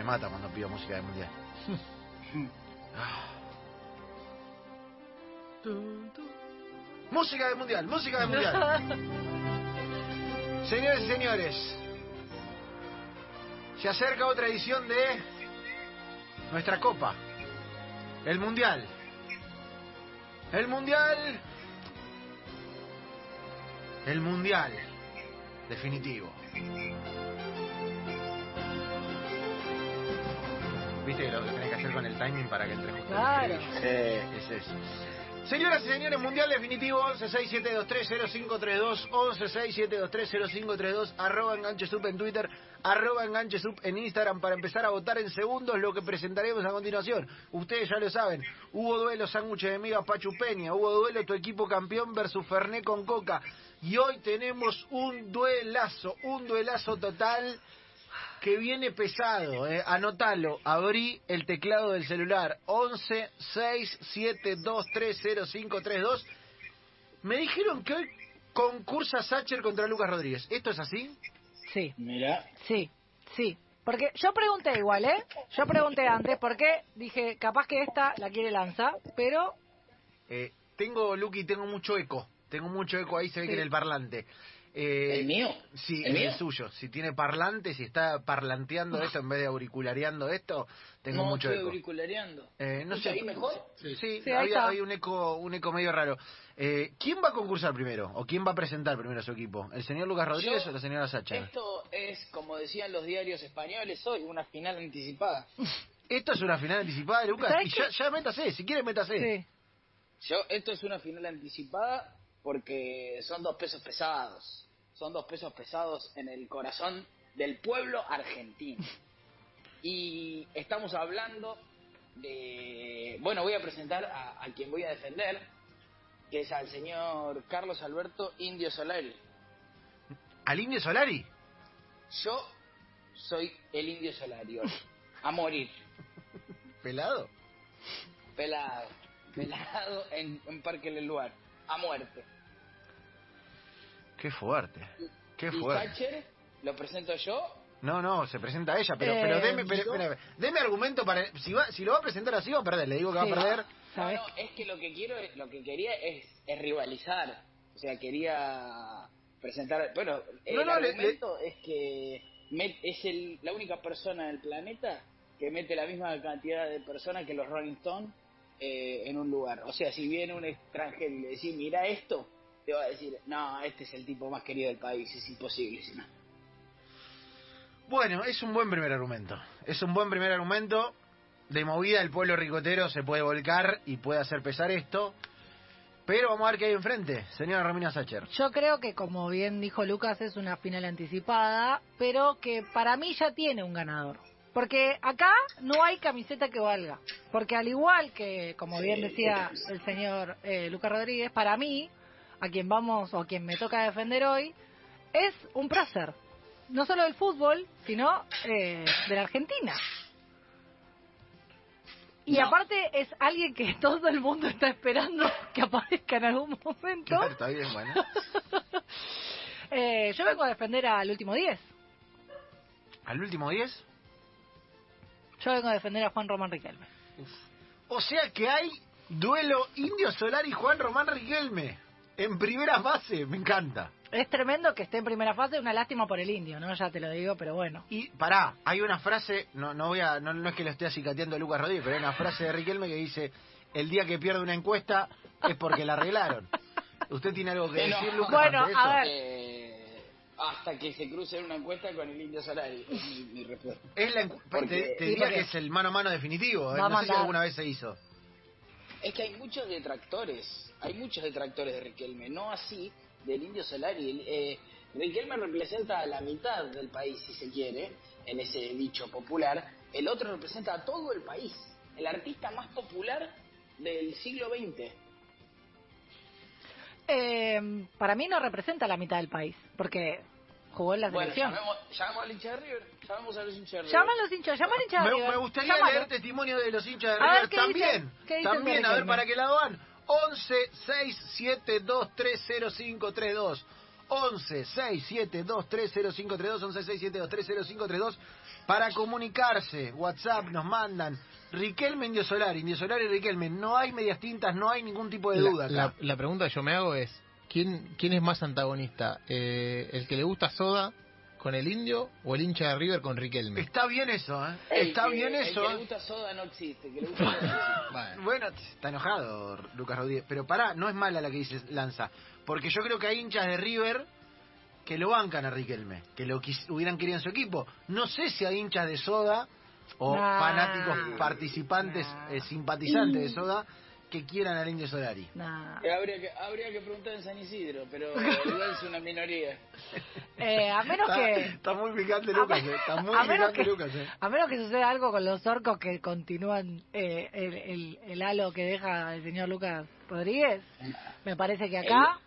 Me mata cuando pido música de mundial. Ah. Música de mundial, música de mundial. Señores y señores, se acerca otra edición de nuestra copa, el mundial. El mundial. El mundial. Definitivo. ¿Viste lo que tenés que hacer con el timing para que entre justo? Claro. estribillo? Es eso. Señoras y señores, Mundial Definitivo 1167230532 1167230532 arroba enganchesup en Twitter arroba enganchesup en Instagram para empezar a votar en segundos lo que presentaremos a continuación. Ustedes ya lo saben, hubo duelo sándwiches de miga Pachu Peña, hubo duelo tu equipo campeón versus Ferné con Coca y hoy tenemos un duelazo, un duelazo total que viene pesado, eh. anotalo, abrí el teclado del celular, 11 6 7 2 3 0 5 3 2. Me dijeron que hoy concursa Sacher contra Lucas Rodríguez. ¿Esto es así? Sí, Mira, sí, sí. Porque yo pregunté igual, ¿eh? Yo pregunté antes porque dije, capaz que esta la quiere lanzar, pero Eh, tengo, Luqui, tengo mucho eco. Tengo mucho eco ahí, se ve Sí. que en el parlante. Eh, ¿el mío? Sí, ¿El el mío? suyo. Si tiene parlante, si está parlanteando esto en vez de auriculareando esto, tengo no, mucho estoy eco. auriculareando. Eh, no ¿Escucha sé. ahí mejor? Sí, Sí, había, había un eco, un eco medio raro. Eh, ¿Quién va a concursar primero? ¿O quién va a presentar primero a su equipo? ¿El señor Lucas Rodríguez Yo- o la señora Sacha? Esto es, como decían los diarios españoles hoy, una final anticipada. Esto es una final anticipada Lucas. ¿Sabes Y ya, ya métase, si quiere métase. sí. Yo, esto es una final anticipada porque son dos pesos pesados. Son dos pesos pesados en el corazón del pueblo argentino. Y estamos hablando de... Bueno, voy a presentar a, a quien voy a defender, que es al señor Carlos Alberto Indio Solari. ¿Al Indio Solari? Yo soy el Indio Solari hoy. A morir. ¿Pelado? Pelado. Pelado en, en Parque del Lugar. A muerte. Qué fuerte. Qué y fuerte. Thatcher lo presento yo No, no, se presenta ella, pero, Eh, pero deme, pero- espera, deme argumento para... Si, va, si lo va a presentar así va a perder, le digo que va a perder. No, ¿Sabes? no, es que lo que quiero, lo que quería es, es rivalizar. O sea, quería presentar. Bueno, el No, no, le- argumento es que met- es el, la única persona del planeta que mete la misma cantidad de personas que los Rolling Stones eh, en un lugar. O sea, si viene un extranjero y le decís, mira esto, te va a decir, no, este es el tipo más querido del país, es imposible. Si no. Bueno, es un buen primer argumento. Es un buen primer argumento. De movida el pueblo ricotero se puede volcar y puede hacer pesar esto. Pero vamos a ver qué hay enfrente, señora Romina Sacher. Yo creo que, como bien dijo Lucas, es una final anticipada, pero que para mí ya tiene un ganador. Porque acá no hay camiseta que valga. Porque al igual que, como bien decía el señor eh, Lucas Rodríguez, para mí, a quien vamos o a quien me toca defender hoy, es un prócer. No solo del fútbol, sino eh, de la Argentina. Y No. aparte es alguien que todo el mundo está esperando que aparezca en algún momento. Claro, está bien, bueno. Eh, yo vengo a defender al último 10. ¿Al último 10? Yo vengo a defender a Juan Román Riquelme. O sea que hay duelo Indio Solar y Juan Román Riquelme. En primera base, me encanta. Es tremendo que esté en primera fase, una lástima por el indio, ¿no? Ya te lo digo, pero bueno. Y pará, hay una frase, no, no voy a, no, no es que lo esté acicateando a Lucas Rodríguez, pero hay una frase de Riquelme que dice, el día que pierde una encuesta es porque la arreglaron. ¿Usted tiene algo que decir, Lucas? Bueno, ante eso? a ver. Hasta que se cruce en una encuesta con el Indio Solari, es mi, mi respuesta. Es la Porque- te, diría porque- que es el mano a mano definitivo. ¿eh? No sé si alguna vez se hizo. Es que hay muchos detractores, hay muchos detractores de Riquelme, no así del Indio Solari. Eh, Riquelme representa a la mitad del país, si se quiere, en ese dicho popular. El otro representa a todo el país, el artista más popular del siglo XX. Eh, para mí no representa la mitad del país, porque jugó en la Bueno, selección. llamemos, llamamos al hincha de River, llamamos a los hinchas de River. Llaman los hinchas, llaman hinchas de Me, River. me gustaría Llámalo. leer testimonio de los hinchas de A ver, River ¿qué también. dicen? ¿Qué dicen también, a ver para qué lado van. 11 6 7 2 3 0 5 3 2. 11 6723 0532 11 6723 0532 para comunicarse. WhatsApp nos mandan. Riquelme, Indio Solar, Indio Solar y Riquelme. No hay medias tintas, no hay ningún tipo de La, duda acá. la- la pregunta que yo me hago es, ¿quién, quién es más antagonista? Eh, ¿El que le gusta Soda con el indio o el hincha de River con Riquelme? Está bien eso, ¿eh? El Está que- bien el eso. que le ¿eh? gusta soda no existe. el que le gusta soda no existe. Bueno, Bueno, está enojado Lucas Rodríguez. Pero pará, no es mala la que dice Lanza. Porque yo creo que hay hinchas de River que lo bancan a Riquelme, que lo quis- hubieran querido en su equipo. No sé si hay hinchas de Soda o Nah. fanáticos participantes, Nah. eh, simpatizantes de Soda que quieran al Indio Solari. Nah. Eh, habría, que, habría que preguntar en San Isidro, pero igual es una minoría. Eh, a menos Está, que está muy picante a Lucas, eh. está muy a menos picante que- Lucas. eh. A menos que suceda algo con los orcos que continúan eh, el, el- el halo que deja el señor Lucas Rodríguez, me parece que acá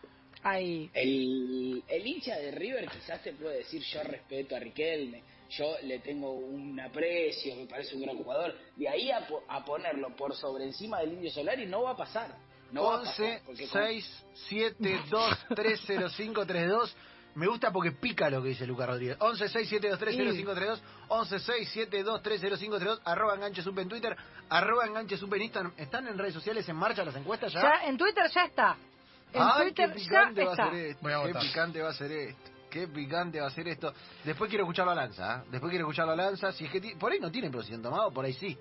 El, el hincha de River quizás te puede decir yo respeto a Riquelme, yo le tengo un aprecio, me parece un gran jugador. De ahí a, po- a ponerlo por sobre encima del Indio Solari no va a pasar. No va a 11 pasar, porque con- 6 7 2 3 0 5 3 2 me gusta porque pica lo que dice Lucas Rodríguez. 11 6 7 2 3 0 5 3 2 11 6 7 2 3 0 5 3 2 arroba enganche supe en Twitter, arroba enganche supe en Instagram. ¿Están en redes sociales en marcha las encuestas ya? Ya, en Twitter ya está. En Ay, Twitter qué ya picante va a ser esto. Voy a Qué votar. picante va a ser esto. Qué picante va a ser esto. Después quiero escucharlo a Lanza. ¿eh? Después quiero escucharlo a Lanza. Si es que ti- por ahí no tiene producción tomado, por ahí sí.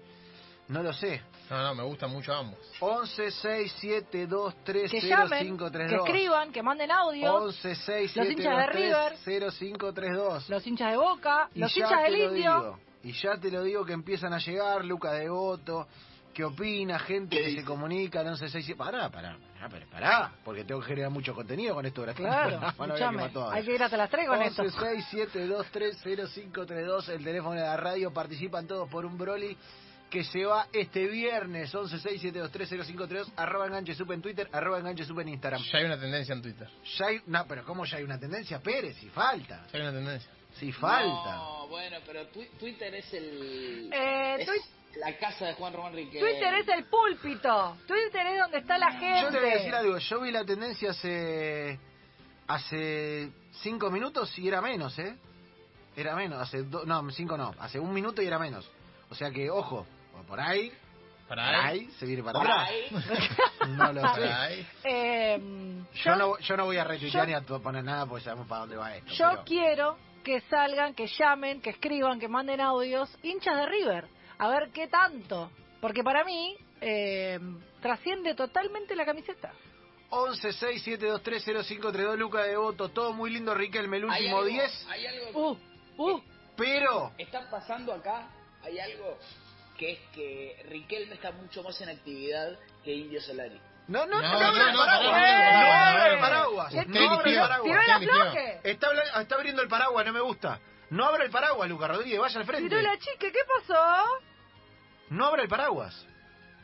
No lo sé. no, no, me gustan mucho ambos. 11 6 7 2 3 Que 0 llamen, 5 3 que 2 escriban, que manden audios, 11 6 Los 7 hinchas de 2 3 River. 0 5 3 2 los hinchas de Boca, Y los ya hinchas te del lo Indio. digo, Y ya te lo digo que empiezan a llegar, Luca de Voto, qué opina, gente que se comunica, al 11 6 7 Pará, pará, pará, pará, pará, porque tengo que generar mucho contenido con esto. Claro, escúchame, hay que ir hasta las 3 con esto. 11 6 7 2 3 0 5 3 2 el teléfono de la radio, participan todos por un Broly que se va este viernes, 11 6 7 2 3 0 5 3 2 arroba enganche supe en Twitter, arroba enganche supe en Instagram. Ya hay una tendencia en Twitter. Ya hay, no, pero ¿cómo ya hay una tendencia? Pérez, si falta, Ya hay una tendencia. si falta. No, bueno, pero twi- Twitter es el... Eh, es Twi- la casa de Juan Román Riquelme. Twitter es el púlpito. Twitter es donde está la gente. Yo te voy a decir algo, yo vi la tendencia hace hace cinco minutos y era menos, ¿eh? Era menos, hace do- no, cinco no, hace un minuto y era menos. O sea que, ojo, por ahí, por ahí, se viene para atrás. No lo sé. Eh, Yo no, yo no voy a retuitear ni a to- poner nada porque sabemos para dónde va esto. Yo pero- quiero que salgan, que llamen, que escriban, que manden audios, hinchas de River. A ver qué tanto. Porque para mí eh, trasciende totalmente la camiseta. 11 6 7 2 3 0 5 3 2 Luca de Voto, todo muy lindo Riquelme, el Hay último algo- 10, Hay algo Uh, uh. pero está pasando acá, hay algo que es que Riquelme está mucho más en actividad que Indio Solari. no, no, no, No, no, abre no, abre el paraguas. ¿Qué No abre el paraguas. Está, habla- está abriendo el paraguas, no me gusta. No abra el paraguas, Lucas Rodríguez, vaya al frente. Tiró la chica, ¿qué pasó? No abra el paraguas.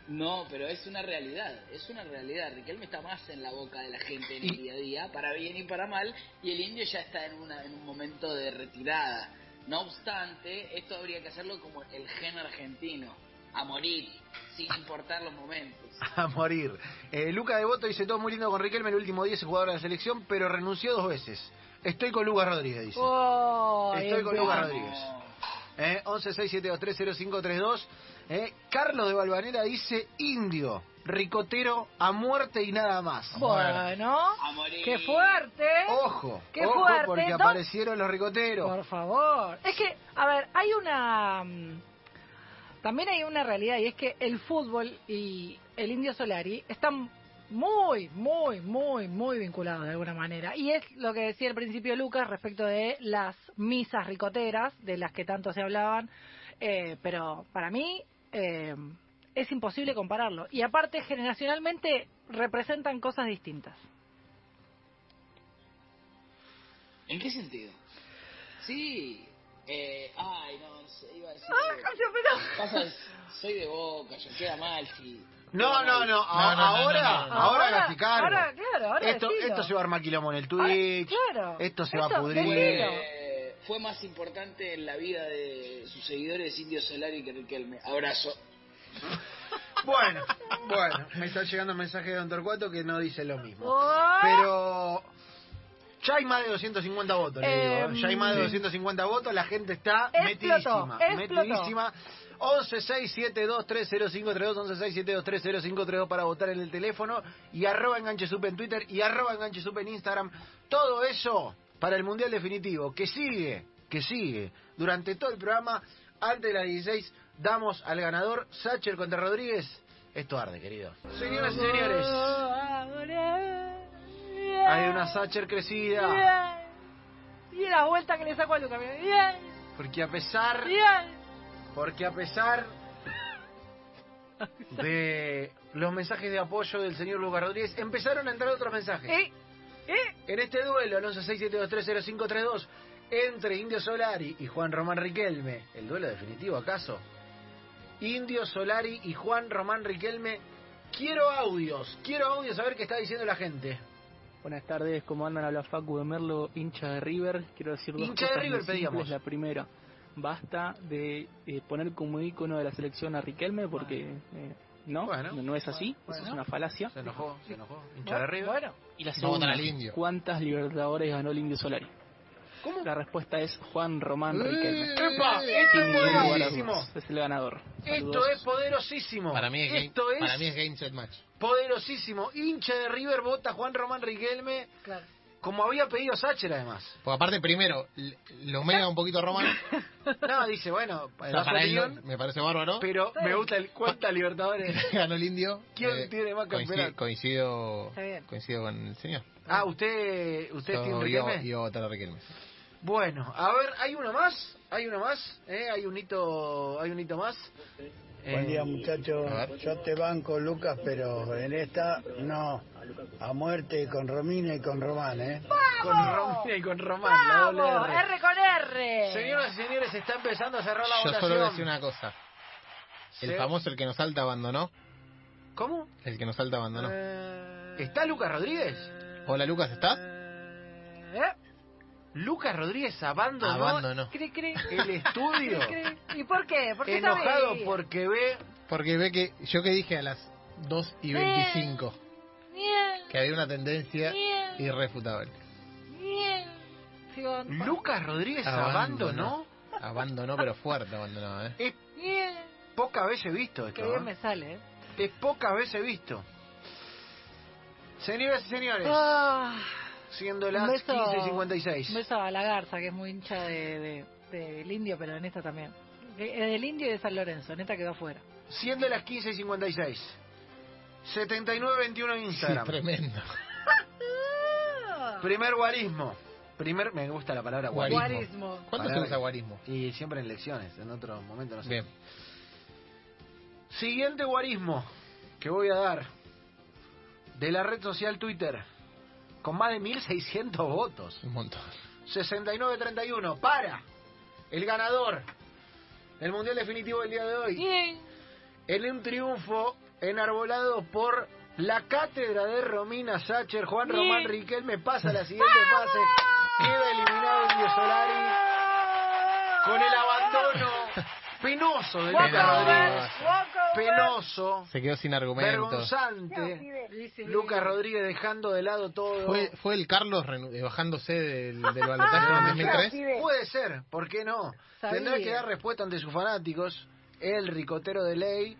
No, pero es una realidad, es una realidad. Riquelme está más en la boca de la gente en el día a día, para bien y para mal, y el indio ya está en, una, en un momento de retirada. No obstante, esto habría que hacerlo como el gen argentino, a morir, sin importar los momentos. A morir. Eh, Lucas de Voto dice todo muy lindo con Riquelme, el último 10 jugador de la selección, pero renunció dos veces. Estoy con Lucas Rodríguez, dice. Oh, Estoy con. Lucas Rodríguez. Eh, 11 6 7 2 3 0 5 3 2 eh, Carlos de Valvanera dice indio, ricotero a muerte y nada más. Bueno, qué fuerte. Ojo, Qué ojo fuerte. porque aparecieron los ricoteros. Por favor. Es que, a ver, hay una... mm, También hay una realidad y es que el fútbol y el Indio Solari están muy, muy, muy, muy vinculados de alguna manera. Y es lo que decía al principio Lucas respecto de las misas ricoteras, de las que tanto se hablaban. Eh, pero para mí eh, es imposible compararlo. Y aparte, generacionalmente representan cosas distintas. ¿En qué sentido? Sí. Eh, ay, no, no sé, iba a decir... ¡Ah, pero! Pasa, soy de boca, yo queda mal si... No, no, no, a- No, no, no, ahora, no, no, no. ahora, Ahora- ahora, claro, ahora esto, decilo. esto se va a armar quilombo en el Ahora, Twitch, claro. esto se va a pudrir. decilo. Fue, fue más importante en la vida de sus seguidores Indio Solari que Riquelme. Abrazo. Bueno, bueno, me está llegando el mensaje de Don Torcuato que no dice lo mismo. Oh. Pero Ya hay más de 250 votos, le digo. Em, ¿eh? Ya hay más de sí. 250 votos, la gente está Explotó, metidísima. explotó. Metidísima. 1167230532, 1167230532 para votar en el teléfono y arroba enganchesup en Twitter y arroba enganchesup en Instagram. Todo eso para el Mundial Definitivo, que sigue, que sigue. Durante todo el programa, antes de las 16, damos al ganador Sacher contra Rodríguez. Esto arde, querido. Señoras y señores, hay una Sacher crecida. Y la vuelta que le sacó a Luca. Bien, Porque a pesar, bien. porque a pesar de los mensajes de apoyo del señor Lucas Rodríguez, empezaron a entrar otros mensajes. Eh, eh. En este duelo, al 1167230532, entre Indio Solari y Juan Román Riquelme, ¿el duelo definitivo acaso? Indio Solari y Juan Román Riquelme, quiero audios, quiero audios a ver qué está diciendo la gente. Buenas tardes, ¿cómo andan? Habla Facu de Merlo, hincha de River. Quiero decir dos Hincha de cosas River muy simples. pedíamos. La primera, basta de eh, poner como ícono de la selección a Riquelme porque eh, no, Bueno. no, no es así, Bueno. eso es una falacia. Se enojó, se enojó. Hincha de River. Bueno, Y la segunda. ¿cuántas Libertadores ganó el Indio Solari? ¿Cómo? La respuesta es Juan Román Eh, Riquelme. ¡Epa! Esto es a poderosísimo. Es el ganador. Esto Saludos. es poderosísimo. Para mí es, game, Esto es para mí es game set match. poderosísimo. Hincha de River vota Juan Román Riquelme, claro. como había pedido Sacher además. Porque aparte, primero, lo mega un poquito Román. No, dice, bueno, O sea, para él no- me parece bárbaro. pero Sí. me gusta el cuántas Libertadores. Ganó el indio. ¿Quién tiene más coincido, campeonatos? coincido, coincido con el señor. Ah, usted, usted Yo iba, Riquelme. iba a votar a Riquelme. Bueno, a ver, hay uno más, hay uno más, ¿eh? hay un hito, hay un hito más. Buen Eh, día muchachos, a ver. yo te banco Lucas, pero en esta no, a muerte con Romina y con Román, ¿eh? con Romina y con Román, la doble ¡Vamos! R. R con R. Señoras y señores, está empezando a cerrar la Yo votación. solo voy a decir una cosa. El Se- famoso, el que nos salta, abandonó. ¿Cómo? El que nos salta, abandonó. Eh, ¿Está Lucas Rodríguez? Hola, Lucas, ¿estás? Eh, Lucas Rodríguez abandonó Abandonó. cri, cri, el estudio, cri. ¿Y por qué? ¿Por qué enojado porque ve Porque ve que yo que dije a las 2 y 25 Bien, que había una tendencia bien, irrefutable. Lucas Rodríguez abandonó. Abandonó, pero fuerte abandonó, ¿eh? Es Bien. pocas veces visto Qué esto. bien ¿eh? me sale, ¿eh? Es pocas veces visto. Señoras y señores, Ah, siendo un las beso- 15 y 56. Un beso a la Garza, que es muy hincha de, de- de- del indio, pero en esta también. De- del indio y de San Lorenzo, en esta quedó afuera. Siendo las 15 y 56. 79-21 en Instagram. Tremendo. Primer guarismo. Primer, me gusta la palabra guarismo. Guarismo. ¿Cuánto se usa guarismo? Y siempre en lecciones, en otro momento no sé. Bien. Siguiente guarismo que voy a dar de la red social Twitter con más de 1600 votos. Un montón. 69-31 para el ganador del Mundial Definitivo del día de hoy. Bien. En un triunfo enarbolado por la cátedra de Romina Sacher, Juan Bien. Román Riquelme pasa a la siguiente fase. Queda eliminado Indio Solari con el abandono penoso de Walk Rodríguez. Penoso, Se quedó sin argumentos. vergonzante. Lucas Rodríguez dejando de lado todo. ¿Fue, ¿Fue el Carlos eh, bajándose del, del balotaje en el 2003? Puede ser, ¿por qué no? Sabía. Tendrá que dar respuesta ante sus fanáticos, el ricotero de ley.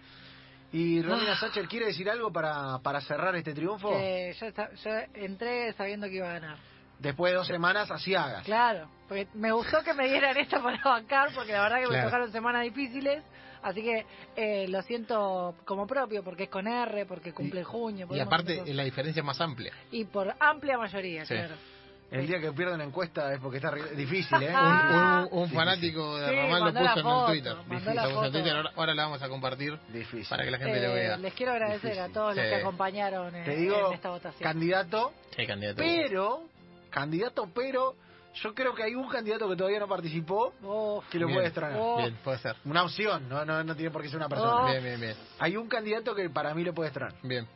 ¿Y Romina Sacher quiere decir algo para, para cerrar este triunfo? Eh, yo, yo entré sabiendo que iba a ganar. Después de dos semanas, así hagas. Claro, porque me gustó que me dieran esto para bancar, porque la verdad que me tocaron semanas difíciles. Así que eh, lo siento como propio, porque es con R, porque cumple Y- junio. por Y aparte, la diferencia es más amplia. Y por amplia mayoría, Sí. claro. El día que pierden la encuesta es porque está difícil, ¿eh? Un, Ah. un- un fanático de Sí, Román lo puso la en foto, el Twitter. Difícil, la lo puso en foto. Twitter. Ahora, ahora la vamos a compartir Difícil. para que la gente lo Eh, vea. les quiero agradecer Difícil. a todos los que acompañaron en, Te digo, en esta votación. candidato, Sí, candidato. pero, candidato, pero, yo creo que hay un candidato que todavía no participó que lo Bien. puede extrañar. Oh. Bien, puede ser. Una opción, no, no, no tiene por qué ser una persona. Oh. Bien, bien, bien. Hay un candidato que para mí lo puede extrañar. Bien.